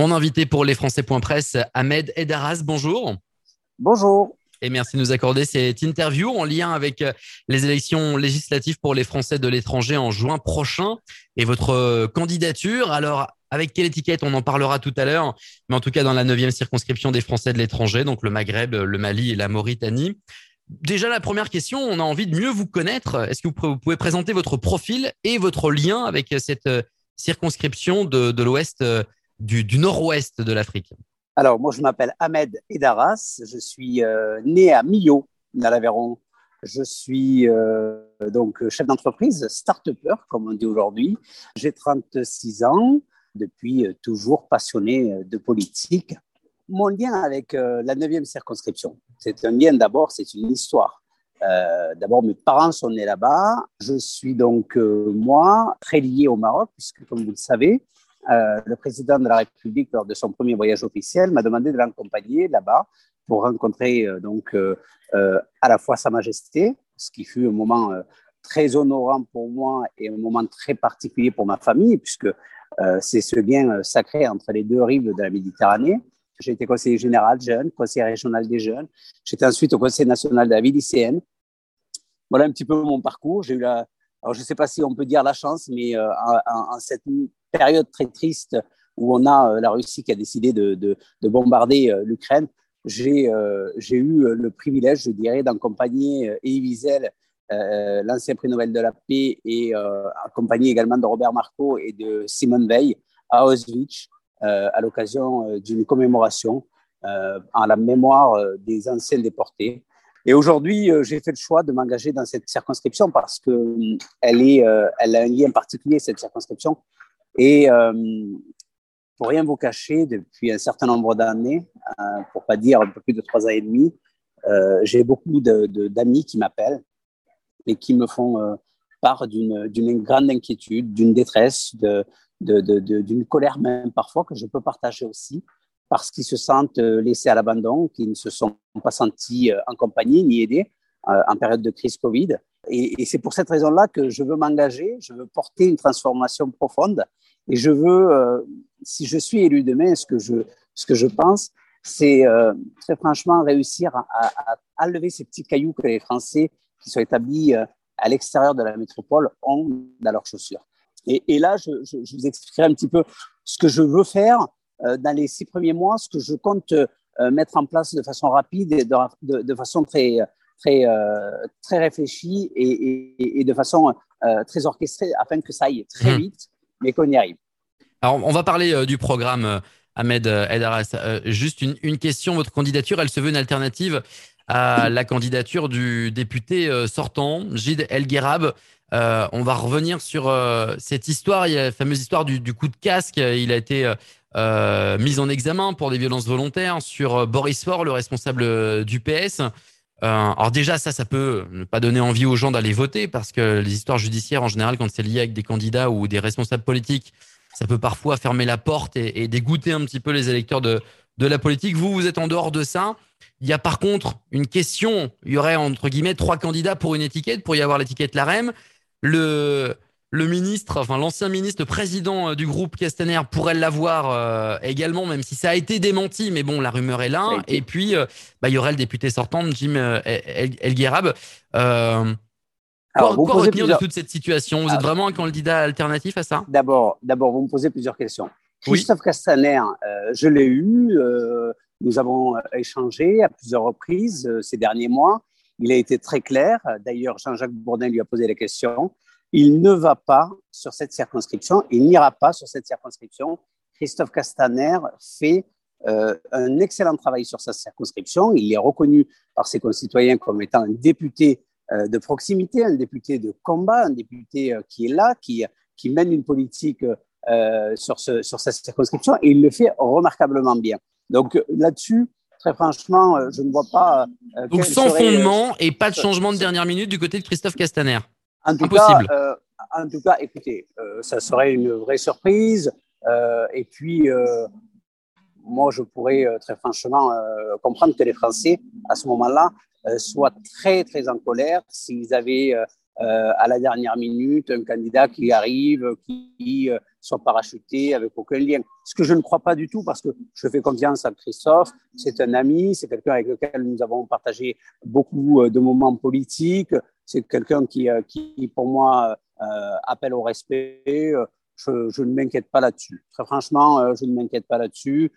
Mon invité pour les Français.press, Ahmed Edaras, bonjour. Bonjour. Et merci de nous accorder cette interview en lien avec euh, les élections législatives pour les Français de l'étranger en juin prochain et votre euh, candidature. Alors, avec quelle étiquette? On en parlera tout à l'heure, mais en tout cas dans la neuvième circonscription des Français de l'étranger, donc le Maghreb, le Mali et la Mauritanie. Déjà, la première question, on a envie de mieux vous connaître. Est-ce que vous pouvez présenter votre profil et votre lien avec cette euh, circonscription de, l'ouest, euh, du, nord-ouest de l'Afrique Alors, moi, je m'appelle Ahmed Edaras. Je suis euh, né à Millau, dans l'Aveyron. Je suis donc chef d'entreprise, start-upper, comme on dit aujourd'hui. J'ai 36 ans, depuis toujours passionné de politique mon lien avec euh, la 9e circonscription, c'est un lien d'abord, c'est une histoire. Euh, d'abord, mes parents sont nés là-bas. Je suis donc, euh, moi, très lié au Maroc, puisque, comme vous le savez, le président de la République, lors de son premier voyage officiel, m'a demandé de l'accompagner là-bas pour rencontrer donc à la fois Sa Majesté, ce qui fut un moment très honorant pour moi et un moment très particulier pour ma famille, puisque c'est ce lien sacré entre les deux rives de la Méditerranée. J'ai été conseiller général jeune, conseiller régional des jeunes. J'étais ensuite au Conseil national de la vie lycéenne. Voilà un petit peu mon parcours. J'ai eu alors je ne sais pas si on peut dire la chance, mais euh, en, cette période très triste où on a euh, la Russie qui a décidé de, de, de bombarder euh, l'Ukraine, j'ai eu le privilège, je dirais, d'accompagner Elie l'ancien prix Nobel de la paix, et accompagné également de Robert Marco et de Simone Veil à Auschwitz euh, à l'occasion euh, d'une commémoration euh, en la mémoire des anciens déportés. Et aujourd'hui, j'ai fait le choix de m'engager dans cette circonscription parce que elle est, elle a un lien particulier cette circonscription. Et pour rien vous cacher, depuis un certain nombre d'années, pour pas dire un peu plus de trois ans et demi, j'ai beaucoup d'amis qui m'appellent et qui me font part d'une grande inquiétude, d'une détresse, de, d'une colère même parfois que je peux partager aussi parce qu'ils se sentent euh, laissés à l'abandon, qu'ils ne se sont pas sentis euh, en compagnie ni aidés euh, en période de crise Covid. Et, c'est pour cette raison-là que je veux m'engager, je veux porter une transformation profonde et je veux, si je suis élu demain, ce que je, ce que je pense, c'est très franchement réussir à, à, enlever ces petits cailloux que les Français qui sont établis à l'extérieur de la métropole ont dans leurs chaussures. Et, là, je, vous expliquerai un petit peu ce que je veux faire euh, dans les six premiers mois, ce que je compte euh, mettre en place de façon rapide et de, façon très, très, euh, très réfléchie et, de façon très orchestrée afin que ça aille très mmh. vite, mais qu'on y arrive. Alors, on va parler du programme. Ahmed Edaras, juste une, une, question. Votre candidature, elle se veut une alternative à la candidature du député sortant, Gide El Gherab. Euh, on va revenir sur euh, cette histoire, il y a la fameuse histoire du, coup de casque. Il a été euh, mis en examen pour des violences volontaires sur Boris Faure, le responsable du PS. Alors déjà, ça, ça peut ne pas donner envie aux gens d'aller voter parce que les histoires judiciaires, en général, quand c'est lié avec des candidats ou des responsables politiques, ça peut parfois fermer la porte et, dégoûter un petit peu les électeurs de, de la politique. Vous, vous êtes en dehors de ça. Il y a par contre une question. Il y aurait entre guillemets trois candidats pour une étiquette, pour y avoir l'étiquette LAREM le ministre, enfin l'ancien ministre, le président euh, du groupe Castaner pourrait l'avoir euh, également, même si ça a été démenti, mais bon, la rumeur est là. Et puis, euh, bah, il y aurait le député sortant, Jim El, El quoi, retenir de toute cette situation? Vous êtes ah. vraiment un candidat alternatif à ça? D'abord, d'abord, vous me posez plusieurs questions. Christophe Castaner, je l'ai eu. nous avons échangé à plusieurs reprises ces derniers mois. Il a été très clair. D'ailleurs, Jean-Jacques Bourdin lui a posé la question. Il ne va pas sur cette circonscription. Il n'ira pas sur cette circonscription. Christophe Castaner fait euh, un excellent travail sur sa circonscription. Il est reconnu par ses concitoyens comme étant un député euh, de proximité, un député de combat, un député euh, qui est là, qui, qui mène une politique sur, ce, sur sa circonscription et il le fait remarquablement bien. Donc là-dessus, très franchement, euh, je ne vois pas. Euh, Donc sans fondement et pas de changement de dernière minute du côté de Christophe Castaner. En tout Impossible. Cas, euh, en tout cas, écoutez, ça serait une vraie surprise. et puis, moi, je pourrais très franchement comprendre que les Français, à ce moment-là, soient très, très en colère s'ils avaient euh, à la dernière minute un candidat qui arrive, qui euh, soit parachuté avec aucun lien. Ce que je ne crois pas du tout parce que je fais confiance à Christophe, c'est un ami, c'est quelqu'un avec lequel nous avons partagé beaucoup de moments politiques, c'est quelqu'un qui, qui, pour moi, appelle au respect. Je, ne m'inquiète pas là-dessus. Très franchement, je ne m'inquiète pas là-dessus.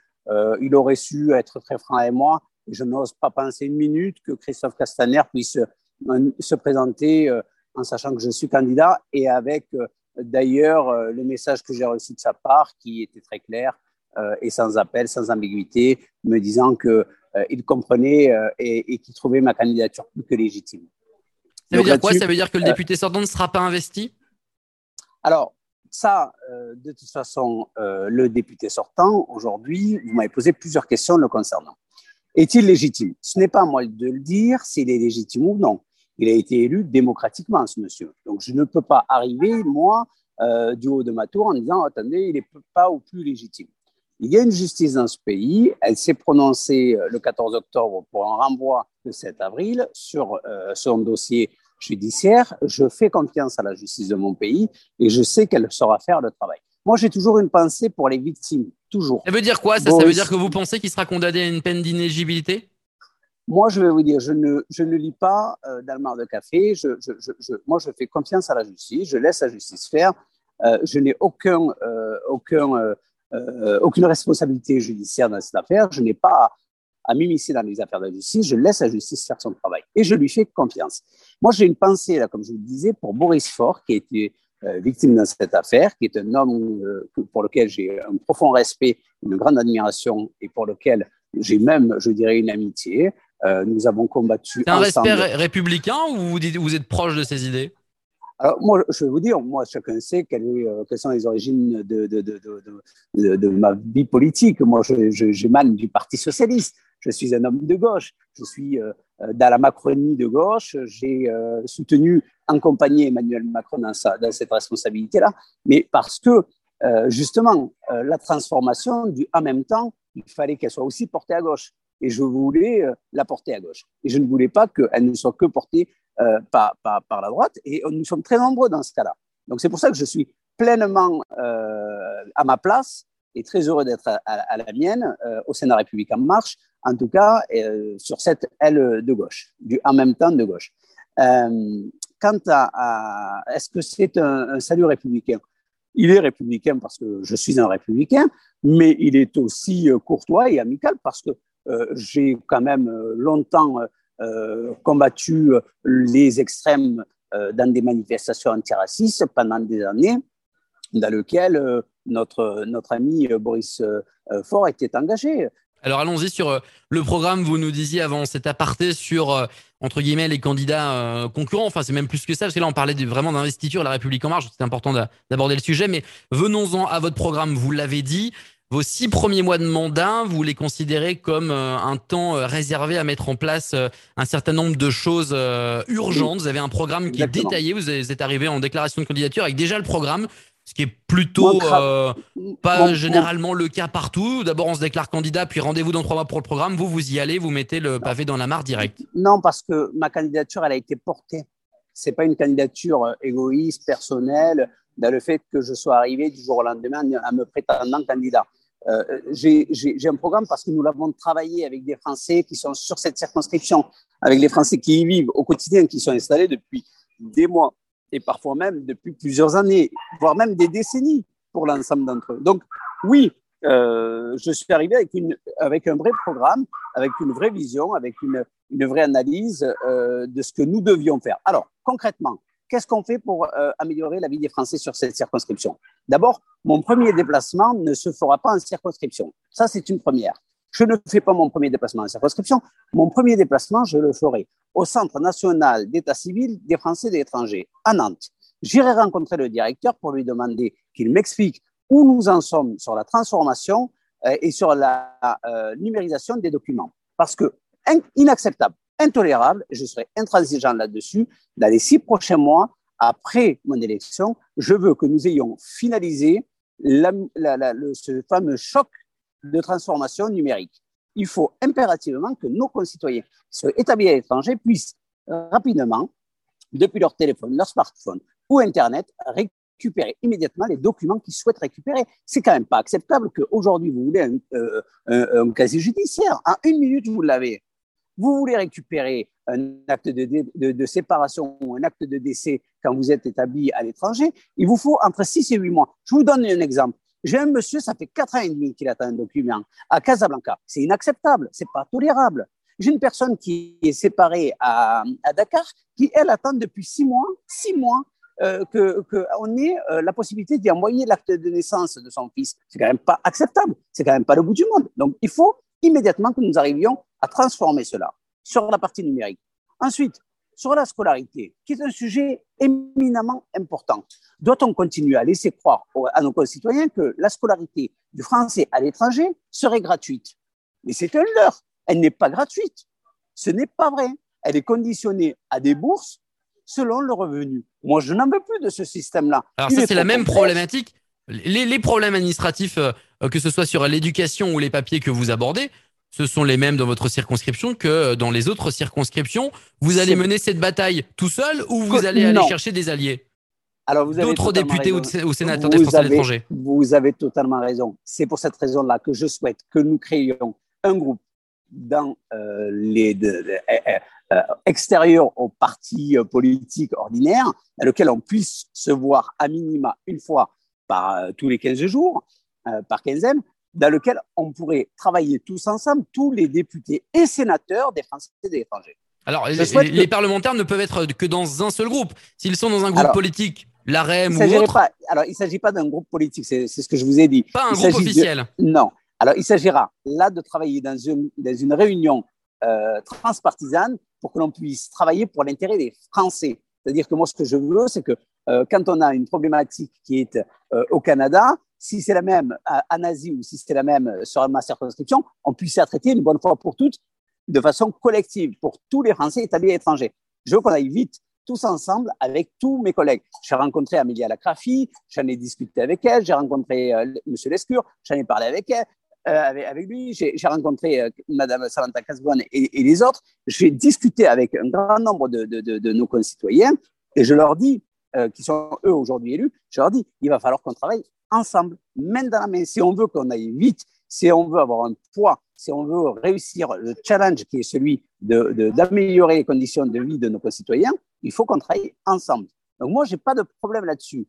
il aurait su être très franc avec moi. Je n'ose pas penser une minute que Christophe Castaner puisse se présenter en sachant que je suis candidat et avec euh, d'ailleurs euh, le message que j'ai reçu de sa part qui était très clair euh, et sans appel, sans ambiguïté, me disant qu'il comprenait et, qu'il trouvait ma candidature plus que légitime. Ça veut dire quoi? Ça veut dire que le député sortant ne sera pas investi? Alors, ça, de toute façon, le député sortant, aujourd'hui, vous m'avez posé plusieurs questions le concernant. Est-il légitime? Ce n'est pas à moi de le dire s'il est légitime ou non. Il a été élu démocratiquement, ce monsieur. Donc, je ne peux pas arriver, moi, euh, du haut de ma tour, en disant attendez, il n'est pas au plus légitime. Il y a une justice dans ce pays. Elle s'est prononcée euh, le 14 octobre pour un renvoi le 7 avril sur euh, son dossier judiciaire. Je fais confiance à la justice de mon pays et je sais qu'elle saura faire le travail. Moi, j'ai toujours une pensée pour les victimes, toujours. Ça veut dire quoi ça, ça veut dire que vous pensez qu'il sera condamné à une peine d'inéligibilité moi, je vais vous dire, je ne, je ne lis pas euh, d'Almar de Café. Je, je, je, moi, je fais confiance à la justice. Je laisse la justice faire. Euh, je n'ai aucun, euh, aucun, euh, aucune responsabilité judiciaire dans cette affaire. Je n'ai pas à m'immiscer dans les affaires de la justice. Je laisse la justice faire son travail et je lui fais confiance. Moi, j'ai une pensée, là, comme je vous le disais, pour Boris Faure, qui a été victime dans cette affaire, qui est un homme pour lequel j'ai un profond respect, une grande admiration et pour lequel j'ai même, je dirais, une amitié. Euh, nous avons combattu. C'est un respect républicain ou vous, dites, vous êtes proche de ces idées? Alors, moi, je vais vous dire, moi, chacun sait quelles, euh, quelles sont les origines de, de, de, de, ma vie politique. Moi, j'émane du Parti socialiste. Je suis un homme de gauche. Je suis euh, dans la Macronie de gauche. J'ai soutenu, accompagné Emmanuel Macron dans, cette responsabilité-là. Mais parce que, justement, la transformation du en même temps, il fallait qu'elle soit aussi portée à gauche et je voulais euh, la porter à gauche. Et je ne voulais pas qu'elle ne soit que portée euh, par, la droite. Et nous sommes très nombreux dans ce cas-là. Donc c'est pour ça que je suis pleinement euh, à ma place et très heureux d'être à, la mienne au Sénat République en marche, en tout cas sur cette aile de gauche, en même temps de gauche. quant à, est-ce que c'est un, salut républicain? Il est républicain parce que je suis un républicain, mais il est aussi courtois et amical parce que euh, j'ai quand même euh, longtemps euh, combattu les extrêmes dans des manifestations antiracistes pendant des années, dans lesquelles notre, notre ami Boris Faure était engagé. Alors allons-y sur le programme. Vous nous disiez avant cet aparté sur entre guillemets les candidats concurrents. Enfin, c'est même plus que ça parce que là on parlait vraiment d'investiture, la République en marche. C'est important d'aborder le sujet, mais venons-en à votre programme. Vous l'avez dit, vos six premiers mois de mandat, vous les considérez comme euh, un temps euh, réservé à mettre en place euh, un certain nombre de choses urgentes. Vous avez un programme qui est détaillé. Vous êtes arrivé en déclaration de candidature avec déjà le programme, ce qui est plutôt pas généralement le cas partout. D'abord, on se déclare candidat, puis rendez-vous dans trois mois pour le programme. Vous, vous y allez, vous mettez le pavé dans la mare direct. Non, parce que ma candidature, elle a été portée. C'est pas une candidature égoïste, personnelle, dans le fait que je sois arrivé du jour au lendemain à me prétendant candidat. Euh, j'ai un programme parce que nous l'avons travaillé avec des Français qui sont sur cette circonscription, avec les Français qui y vivent au quotidien, qui sont installés depuis des mois et parfois même depuis plusieurs années, voire même des décennies pour l'ensemble d'entre eux. Donc oui, euh, je suis arrivé avec, une, avec un vrai programme, avec une vraie vision, avec une, une vraie analyse euh, de ce que nous devions faire. Alors concrètement, Qu'est-ce qu'on fait pour euh, améliorer la vie des Français sur cette circonscription? D'abord, mon premier déplacement ne se fera pas en circonscription. Ça, c'est une première. Je ne fais pas mon premier déplacement en circonscription. Mon premier déplacement, je le ferai au Centre national d'état civil des Français et des étrangers, à Nantes. J'irai rencontrer le directeur pour lui demander qu'il m'explique où nous en sommes sur la transformation euh, et sur la euh, numérisation des documents. Parce que, inacceptable, intolérable, je serai intransigeant là-dessus. Dans les six prochains mois, après mon élection, je veux que nous ayons finalisé ce fameux choc de transformation numérique. Il faut impérativement que nos concitoyens qui sont établis à l'étranger puissent rapidement depuis leur téléphone, leur smartphone ou Internet, récupérer immédiatement les documents qu'ils souhaitent récupérer. C'est quand même pas acceptable qu'aujourd'hui, vous voulez un, euh, un, casier judiciaire. En une minute, vous l'avez. Vous voulez récupérer un acte de, de, de, séparation ou un acte de décès quand vous êtes établi à l'étranger, il vous faut entre 6 et 8 mois. Je vous donne un exemple. J'ai un monsieur, ça fait 4 ans et demi qu'il attend un document à Casablanca. C'est inacceptable, c'est pas tolérable. J'ai une personne qui est séparée à, Dakar, qui, elle, attend depuis 6 mois, 6 mois euh, qu'on ait euh, la possibilité d'y envoyer l'acte de naissance de son fils. C'est quand même pas acceptable. C'est quand même pas le bout du monde. Donc, il faut immédiatement que nous arrivions à transformer cela sur la partie numérique. Ensuite, sur la scolarité, qui est un sujet éminemment important. Doit-on continuer à laisser croire à nos concitoyens que la scolarité du français à l'étranger serait gratuite? Mais c'est un leurre. Elle n'est pas gratuite. Ce n'est pas vrai. Elle est conditionnée à des bourses selon le revenu. Moi, je n'en veux plus de ce système-là. Alors ça, c'est la même problématique. Les, les, problèmes administratifs, euh, que ce soit sur l'éducation ou les papiers que vous abordez, ce sont les mêmes dans votre circonscription que dans les autres circonscriptions. Vous allez mener cette bataille tout seul ou vous allez aller chercher des alliés? D'autres députés ou, sénateurs des Français à l'étranger? Vous avez totalement raison. C'est pour cette raison-là que je souhaite que nous créions un groupe dans euh, les euh, euh, extérieur aux partis politiques ordinaires, dans lequel on puisse se voir à minima une fois par tous les 15 jours, par quinzaine, dans lequel on pourrait travailler tous ensemble, tous les députés et sénateurs des Français et des étrangers. Alors, les, parlementaires ne peuvent être que dans un seul groupe. S'ils sont dans un groupe politique, l'AREM ou autre. Pas, alors, il ne s'agit pas d'un groupe politique, c'est ce que je vous ai dit. Pas un groupe officiel. non. Alors, il s'agira là de travailler dans une, dans une réunion euh, transpartisane pour que l'on puisse travailler pour l'intérêt des Français. C'est-à-dire que moi, ce que je veux, c'est que euh, quand on a une problématique qui est euh, au Canada, si c'est la même en Asie ou si c'est la même sur ma circonscription, on puisse la traiter une bonne fois pour toutes de façon collective pour tous les Français établis à l'étranger. Je veux qu'on aille vite tous ensemble avec tous mes collègues. J'ai rencontré Amélia Lacrafi, j'en ai discuté avec elle, j'ai rencontré euh, M. Lescure, j'en ai parlé avec elle. Euh, avec, lui, j'ai rencontré euh, Madame Samantha Casbonne et, les autres. J'ai discuté avec un grand nombre de, de nos concitoyens et je leur dis, euh, qui sont eux aujourd'hui élus, je leur dis, il va falloir qu'on travaille ensemble, main dans la main. Si on veut qu'on aille vite, si on veut avoir un poids, si on veut réussir le challenge qui est celui d'améliorer de, les conditions de vie de nos concitoyens, il faut qu'on travaille ensemble. Donc moi, j'ai pas de problème là-dessus.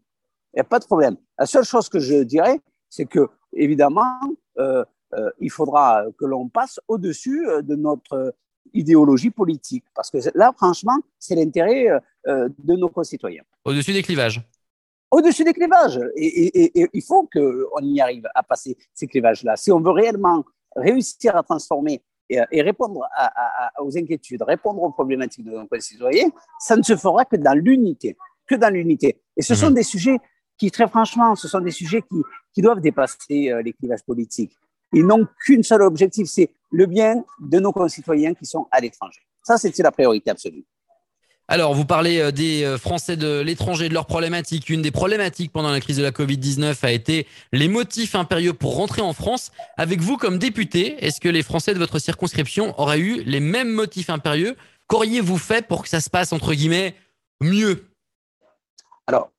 Il n'y a pas de problème. La seule chose que je dirais, c'est que, évidemment, euh, euh, il faudra que l'on passe au-dessus euh, de notre idéologie politique. Parce que là, franchement, c'est l'intérêt de nos concitoyens. Au-dessus des clivages au-dessus des clivages. Et, il faut qu'on y arrive à passer ces clivages-là. Si on veut réellement réussir à transformer et, répondre aux inquiétudes, répondre aux problématiques de nos concitoyens, ça ne se fera que dans l'unité, que dans l'unité. Et ce sont mhm. des sujets qui, très franchement, ce sont des sujets qui, qui doivent dépasser euh, les clivages politiques. Ils n'ont qu'une seule objectif, c'est le bien de nos concitoyens qui sont à l'étranger. Ça, c'est la priorité absolue. Alors, vous parlez euh, des euh, Français de l'étranger, de leurs problématiques. Une des problématiques pendant la crise de la Covid-19 a été les motifs impérieux pour rentrer en France. Avec vous comme député, est-ce que les Français de votre circonscription auraient eu les mêmes motifs impérieux? Qu'auriez-vous fait pour que ça se passe, entre guillemets, mieux? Alors,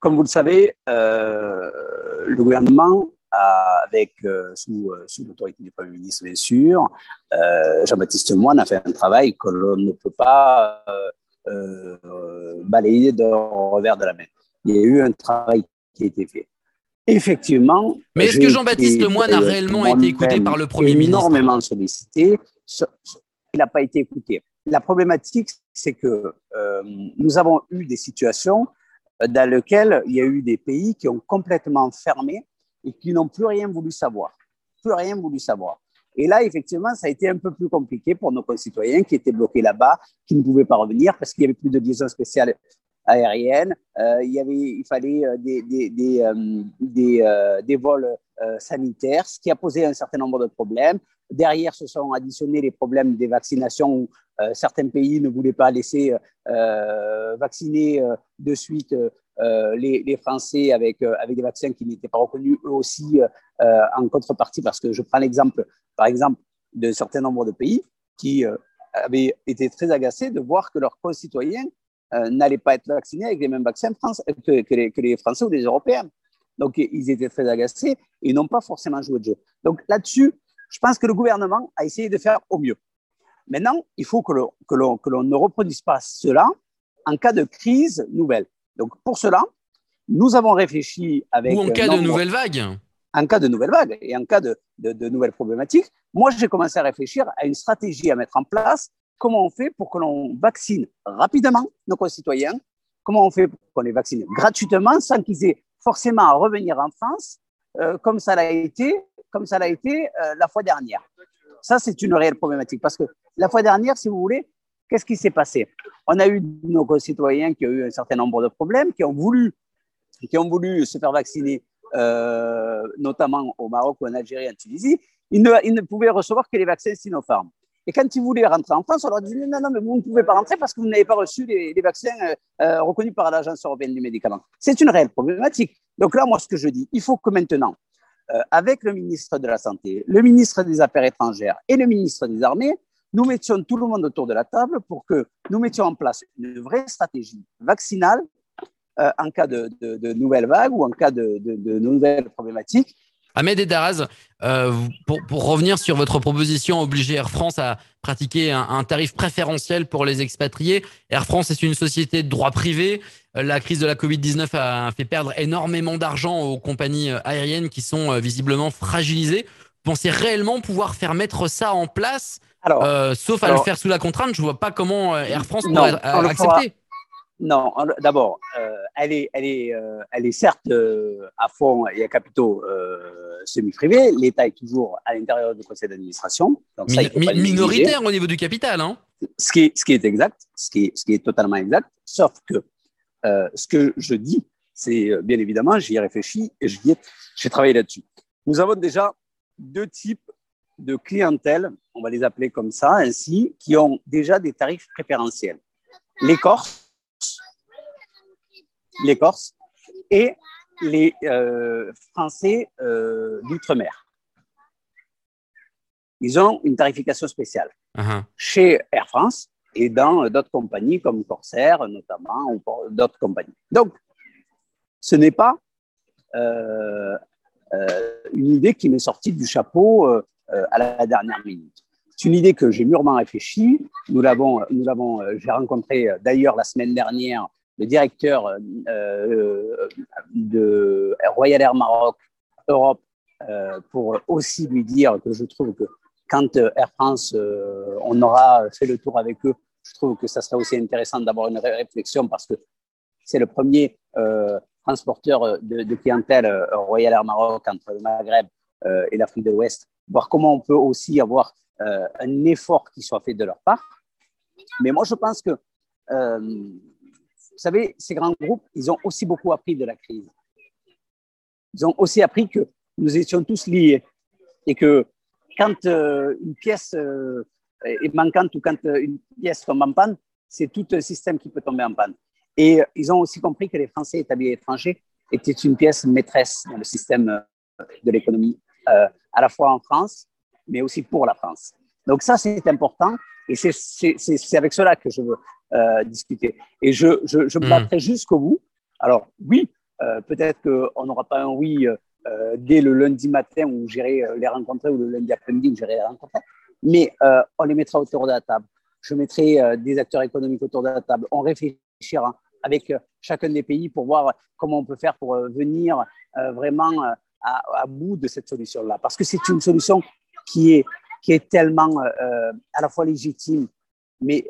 comme vous le savez, euh, le gouvernement avec sous, sous l'autorité du Premier ministre, bien sûr, Jean-Baptiste Moine a fait un travail que l'on ne peut pas balayé d'un revers de la main. Il y a eu un travail qui a été fait. Effectivement. Mais est-ce que Jean-Baptiste Lemoyne a réellement été écouté par le Premier ministre Énormément sollicité. Il n'a pas été écouté. La problématique, c'est que euh, nous avons eu des situations dans lesquelles il y a eu des pays qui ont complètement fermé et qui n'ont plus rien voulu savoir. Plus rien voulu savoir. Et là, effectivement, ça a été un peu plus compliqué pour nos concitoyens qui étaient bloqués là-bas, qui ne pouvaient pas revenir parce qu'il y avait plus de liaisons spéciales aériennes. Euh, il, y avait, il fallait euh, des, des, des, euh, des, vols sanitaires, ce qui a posé un certain nombre de problèmes. Derrière, se sont additionnés les problèmes des vaccinations où certains pays ne voulaient pas laisser vacciner de suite euh, les, Français avec, euh, avec des vaccins qui n'étaient pas reconnus eux aussi euh, en contrepartie, parce que je prends l'exemple, par exemple, d'un certain nombre de pays qui avaient été très agacés de voir que leurs concitoyens n'allaient pas être vaccinés avec les mêmes vaccins que, que, les, que, les, Français ou les Européens. Donc, ils étaient très agacés et n'ont pas forcément joué de jeu. Donc, là-dessus, je pense que le gouvernement a essayé de faire au mieux. Maintenant, il faut que l'on ne reproduise pas cela en cas de crise nouvelle. Donc, pour cela, nous avons réfléchi avec. Ou en cas de nouvelle vague. En cas de nouvelle vague et en cas de, de, nouvelles problématiques. Moi, j'ai commencé à réfléchir à une stratégie à mettre en place. Comment on fait pour que l'on vaccine rapidement nos concitoyens? Comment on fait pour qu'on les vaccine gratuitement sans qu'ils aient forcément à revenir en France, euh, comme ça l'a été, comme ça l'a été euh, la fois dernière. Ça, c'est une réelle problématique parce que la fois dernière, si vous voulez, qu'est-ce qui s'est passé? On a eu nos concitoyens qui ont eu un certain nombre de problèmes, qui ont voulu, qui ont voulu se faire vacciner, euh, notamment au Maroc ou en Algérie, en Tunisie. Ils ne, pouvaient recevoir que les vaccins Sinopharm. Et quand ils voulaient rentrer en France, on leur disait non, non, mais vous ne pouvez pas rentrer parce que vous n'avez pas reçu les, vaccins euh, reconnus par l'Agence européenne du médicament. C'est une réelle problématique. Donc là, moi, ce que je dis, il faut que maintenant, avec le ministre de la Santé, le ministre des Affaires étrangères et le ministre des Armées, nous mettions tout le monde autour de la table pour que nous mettions en place une vraie stratégie vaccinale en cas de, de, nouvelles vagues ou en cas de, de nouvelles problématiques Ahmed Edaraz, euh, pour, pour, revenir sur votre proposition, obliger Air France à pratiquer un, tarif préférentiel pour les expatriés. Air France est une société de droit privé. Euh, la crise de la Covid-19 a fait perdre énormément d'argent aux compagnies euh, aériennes qui sont visiblement fragilisées. Pensez réellement pouvoir faire mettre ça en place, sauf à le faire sous la contrainte Je ne vois pas comment Air France pourrait accepter. Non, d'abord, euh, elle, est, elle, est, euh, elle est certes euh, à fond et à capitaux semi-privés. L'État est toujours à l'intérieur du conseil d'administration. minoritaire au niveau du capital. Hein ce, qui est, ce qui est exact, ce qui est, ce qui est totalement exact, sauf que ce que je dis, c'est bien évidemment, j'y ai réfléchi et j'ai travaillé là-dessus. Nous avons déjà deux types de clientèle, on va les appeler comme ça, ainsi, qui ont déjà des tarifs préférentiels. Les Corses, les Corses et les euh, Français euh, d'outre-mer. Ils ont une tarification spéciale uh-huh. chez Air France et dans d'autres compagnies comme Corsair notamment ou d'autres compagnies. Donc, ce n'est pas euh, une idée qui m'est sortie du chapeau à la dernière minute. C'est une idée que j'ai mûrement réfléchie. Nous l'avons, nous l'avons, j'ai rencontré d'ailleurs la semaine dernière le directeur euh, euh, de Royal Air Maroc Europe euh, pour aussi lui dire que je trouve que quand Air France, on aura fait le tour avec eux, je trouve que ça serait aussi intéressant d'avoir une réflexion parce que c'est le premier transporteur de, clientèle Royal Air Maroc entre le Maghreb et l'Afrique de l'Ouest, voir comment on peut aussi avoir un effort qui soit fait de leur part. Mais moi, je pense que savez, ces grands groupes, ils ont aussi beaucoup appris de la crise. Ils ont aussi appris que nous étions tous liés et que quand euh, une pièce euh, est manquante ou quand euh, une pièce tombe en panne, c'est tout un système qui peut tomber en panne. Et ils ont aussi compris que les Français établis à l'étranger étaient une pièce maîtresse dans le système de l'économie, à la fois en France, mais aussi pour la France. Donc ça, c'est important. Et c'est avec cela que je veux euh, discuter. Et je, je, je me hmm. battrai jusqu'au bout. Alors oui, euh, peut-être qu'on n'aura pas un oui euh, dès le lundi matin où j'irai les rencontrer ou le lundi après-midi où j'irai les rencontrer, mais on les mettra autour de la table. Je mettrai des acteurs économiques autour de la table. On réfléchira avec chacun des pays pour voir comment on peut faire pour venir vraiment à, à, bout de cette solution-là. Parce que c'est une solution qui est, qui est tellement à la fois légitime, mais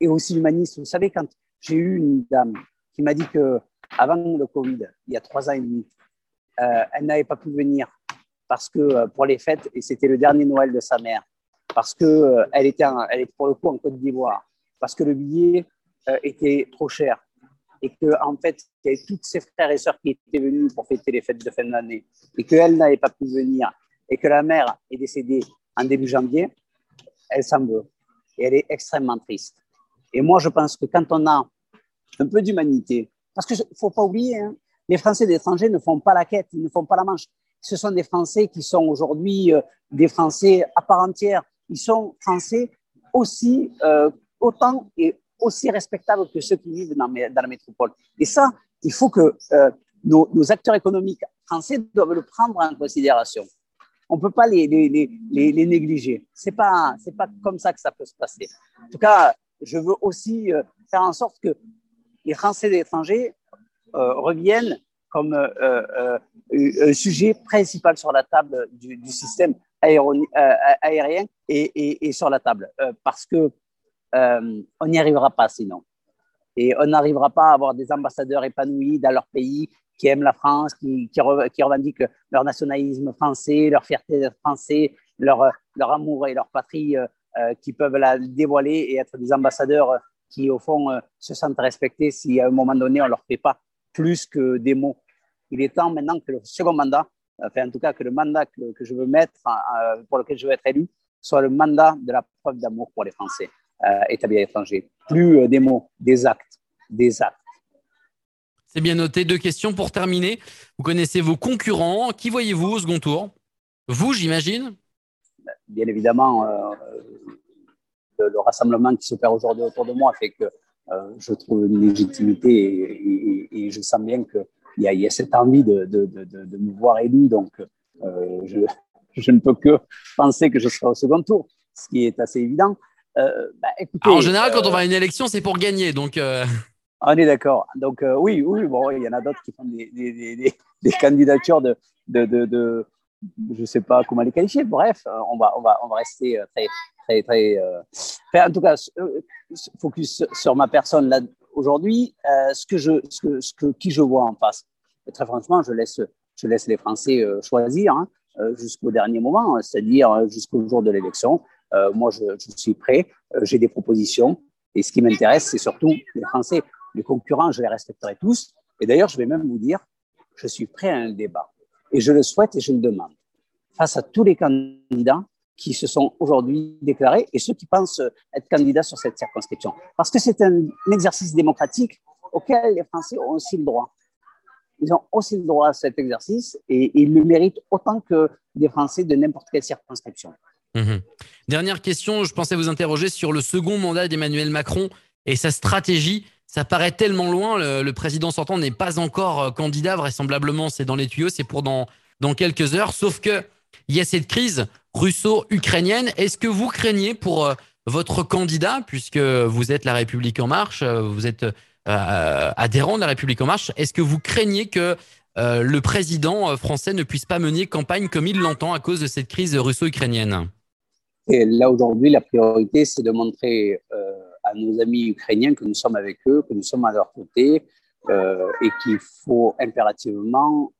et aussi humaniste. Vous savez, quand j'ai eu une dame qui m'a dit que avant le Covid, il y a trois ans et demi, euh, elle n'avait pas pu venir parce que euh, pour les fêtes, et c'était le dernier Noël de sa mère, parce que euh, elle était, elle est pour le coup en Côte d'Ivoire, parce que le billet était trop cher, et que en fait, il y avait tous ses frères et sœurs qui étaient venus pour fêter les fêtes de fin d'année, et qu'elle n'avait pas pu venir, et que la mère est décédée en début janvier, elle s'en veut, et elle est extrêmement triste. Et moi, je pense que quand on a un peu d'humanité, parce qu'il ne faut pas oublier, hein, les Français d'étrangers ne font pas la quête, ils ne font pas la manche. Ce sont des Français qui sont aujourd'hui euh, des Français à part entière. Ils sont Français aussi, euh, autant et aussi respectables que ceux qui vivent dans, la métropole. Et ça, il faut que euh, nos, acteurs économiques français doivent le prendre en considération. On ne peut pas les négliger. Ce n'est pas, pas comme ça que ça peut se passer. En tout cas, je veux aussi euh, faire en sorte que les Français et les étrangers euh, reviennent comme euh, un sujet principal sur la table du, système aérien et, sur la table. parce que on n'y arrivera pas sinon. Et on n'arrivera pas à avoir des ambassadeurs épanouis dans leur pays qui aiment la France, qui, revendiquent leur nationalisme français, leur fierté d'être français, leur amour et leur patrie, qui peuvent la dévoiler et être des ambassadeurs qui, au fond, euh, se sentent respectés si à un moment donné, on ne leur fait pas plus que des mots. Il est temps maintenant que le second mandat, enfin, en tout cas, que le mandat que, je veux mettre, euh, pour lequel je veux être élu, soit le mandat de la preuve d'amour pour les Français euh, établis à l'étranger. Plus euh, des mots, des actes, des actes. C'est bien noté. Deux questions pour terminer. Vous connaissez vos concurrents. Qui voyez-vous au second tour? Vous, j'imagine Bien évidemment, euh, le, rassemblement qui s'opère aujourd'hui autour de moi fait que euh, je trouve une légitimité et, et, et je sens bien qu'il y, y, a cette envie de, de, de, de me voir élu. Donc, euh, je, je, ne peux que penser que je serai au second tour, ce qui est assez évident. Euh, bah, écoutez, en général, quand on va à une élection, c'est pour gagner. Donc, euh, on est d'accord. Donc, oui, oui, bon, il y en a d'autres qui font des, des, des, des candidatures de, de, de, de je ne sais pas comment les qualifier. Bref, on va, on va, on va rester très, très, très. Euh... en tout cas, euh, focus sur ma personne là aujourd'hui. Euh, ce que je, ce que, ce que, qui je vois en face. Et très franchement, je laisse, je laisse les Français euh, choisir hein, euh, jusqu'au dernier moment, hein, c'est-à-dire jusqu'au jour de l'élection. moi, je, suis prêt. J'ai des propositions. Et ce qui m'intéresse, c'est surtout les Français. Les concurrents, je les respecterai tous. Et d'ailleurs, je vais même vous dire, je suis prêt à un débat. Et je le souhaite et je le demande. Face à tous les candidats, qui se sont aujourd'hui déclarés et ceux qui pensent être candidats sur cette circonscription. Parce que c'est un, exercice démocratique auquel les Français ont aussi le droit. Ils ont aussi le droit à cet exercice et, ils le méritent autant que les Français de n'importe quelle circonscription. Mmh. Dernière question, je pensais vous interroger sur le second mandat d'Emmanuel Macron et sa stratégie. Ça paraît tellement loin, le, président sortant n'est pas encore euh, candidat, vraisemblablement c'est dans les tuyaux, c'est pour dans, quelques heures, sauf que il y a cette crise russo-ukrainienne. Est-ce que vous craignez pour euh, votre candidat, puisque vous êtes la République en marche, euh, vous êtes adhérent de la République en marche, est-ce que vous craignez que le président français ne puisse pas mener campagne comme il l'entend à cause de cette crise russo-ukrainienne? Là, aujourd'hui, la priorité, c'est de montrer à nos amis ukrainiens que nous sommes avec eux, que nous sommes à leur côté et qu'il faut impérativement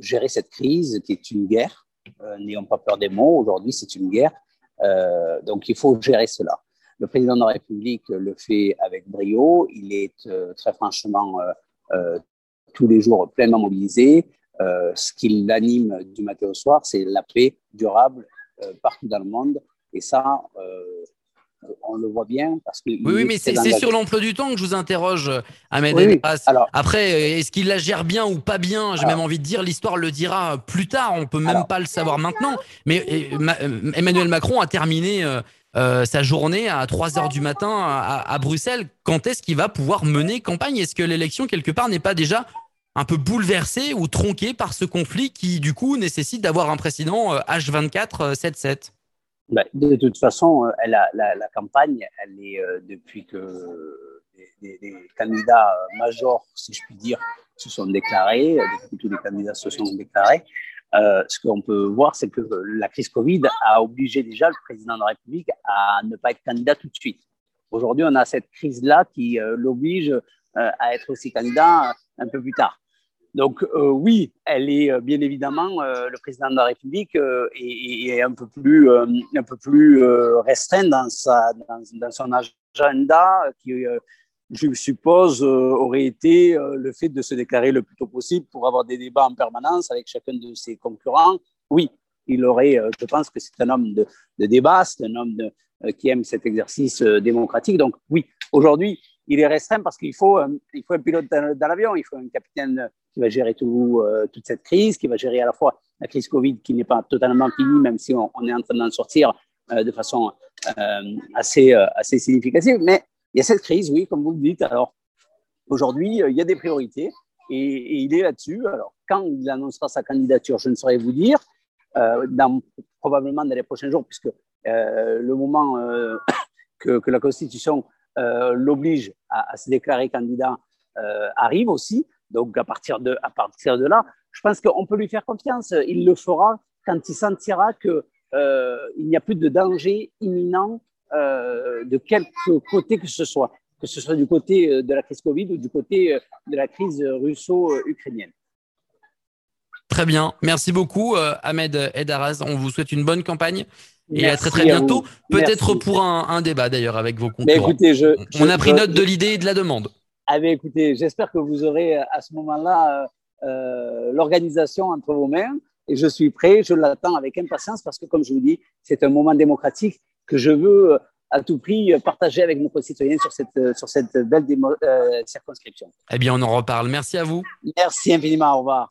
gérer cette crise qui est une guerre euh, n'ayons pas peur des mots. Aujourd'hui, c'est une guerre. Euh, donc, il faut gérer cela. Le président de la République le fait avec brio. Il est euh, très franchement tous les jours pleinement mobilisé. ce qui l'anime du matin au soir, c'est la paix durable partout dans le monde. Et ça, on le voit bien parce que. Oui, oui mais c'est sur l'emploi du temps que je vous interroge, Ahmed oui, Alors, Après, est-ce qu'il la gère bien ou pas bien? J'ai même envie de dire, l'histoire le dira plus tard. On peut même alors, pas le savoir maintenant. Mais euh, Emmanuel Macron a terminé euh, euh, sa journée à 3 heures du matin à, à Bruxelles. Quand est-ce qu'il va pouvoir mener campagne? Est-ce que l'élection quelque part n'est pas déjà un peu bouleversée ou tronquée par ce conflit qui du coup nécessite d'avoir un président H24 7-7 bah, de toute façon, euh, la, campagne, elle est euh, depuis que les, candidats euh, majors, si je puis dire, se sont déclarés, depuis que tous les candidats se sont déclarés. Euh, ce qu'on peut voir, c'est que la crise Covid a obligé déjà le président de la République à ne pas être candidat tout de suite. Aujourd'hui, on a cette crise-là qui l'oblige à être aussi candidat un peu plus tard. Donc euh, oui, elle est euh, bien évidemment euh, le président de la République est, est, un peu plus un peu plus restreint dans sa dans, son agenda qui je suppose aurait été le fait de se déclarer le plus tôt possible pour avoir des débats en permanence avec chacun de ses concurrents. Oui, il aurait je pense que c'est un homme de, de débat, c'est un homme qui aime cet exercice démocratique. Donc oui, aujourd'hui, il est restreint parce qu'il faut, il faut un pilote dans, l'avion, il faut un capitaine qui va gérer tout, euh, toute cette crise, qui va gérer à la fois la crise Covid qui n'est pas totalement finie, même si on, est en train d'en sortir, de façon assez, assez significative. Mais il y a cette crise, oui, comme vous le dites. Alors, aujourd'hui, il y a des priorités et, il est là-dessus. Alors, quand il annoncera sa candidature, je ne saurais vous dire, probablement dans les prochains jours, puisque le moment que, la Constitution l'oblige à, à, se déclarer candidat arrive aussi. Donc, à partir de, à partir de là, je pense qu'on peut lui faire confiance. Il le fera quand il sentira qu'il euh, n'y a plus de danger imminent euh, de quelque côté que ce soit, que ce soit du côté euh, de la crise Covid ou du côté de la crise russo-ukrainienne. Très bien. Merci beaucoup, Ahmed Edaraz. On vous souhaite une bonne campagne. Et à très très bientôt. Peut-être pour un, débat d'ailleurs avec vos concurrents. Écoutez, je, On a pris note de l'idée et de la demande. Ah écoutez, j'espère que vous aurez à ce moment-là euh, l'organisation entre vos mains et je suis prêt, je l'attends avec impatience parce que, comme je vous dis, c'est un moment démocratique que je veux à tout prix partager avec nos concitoyens sur cette, sur cette belle euh, circonscription. Eh bien, on en reparle. Merci à vous. Merci infiniment. Au revoir.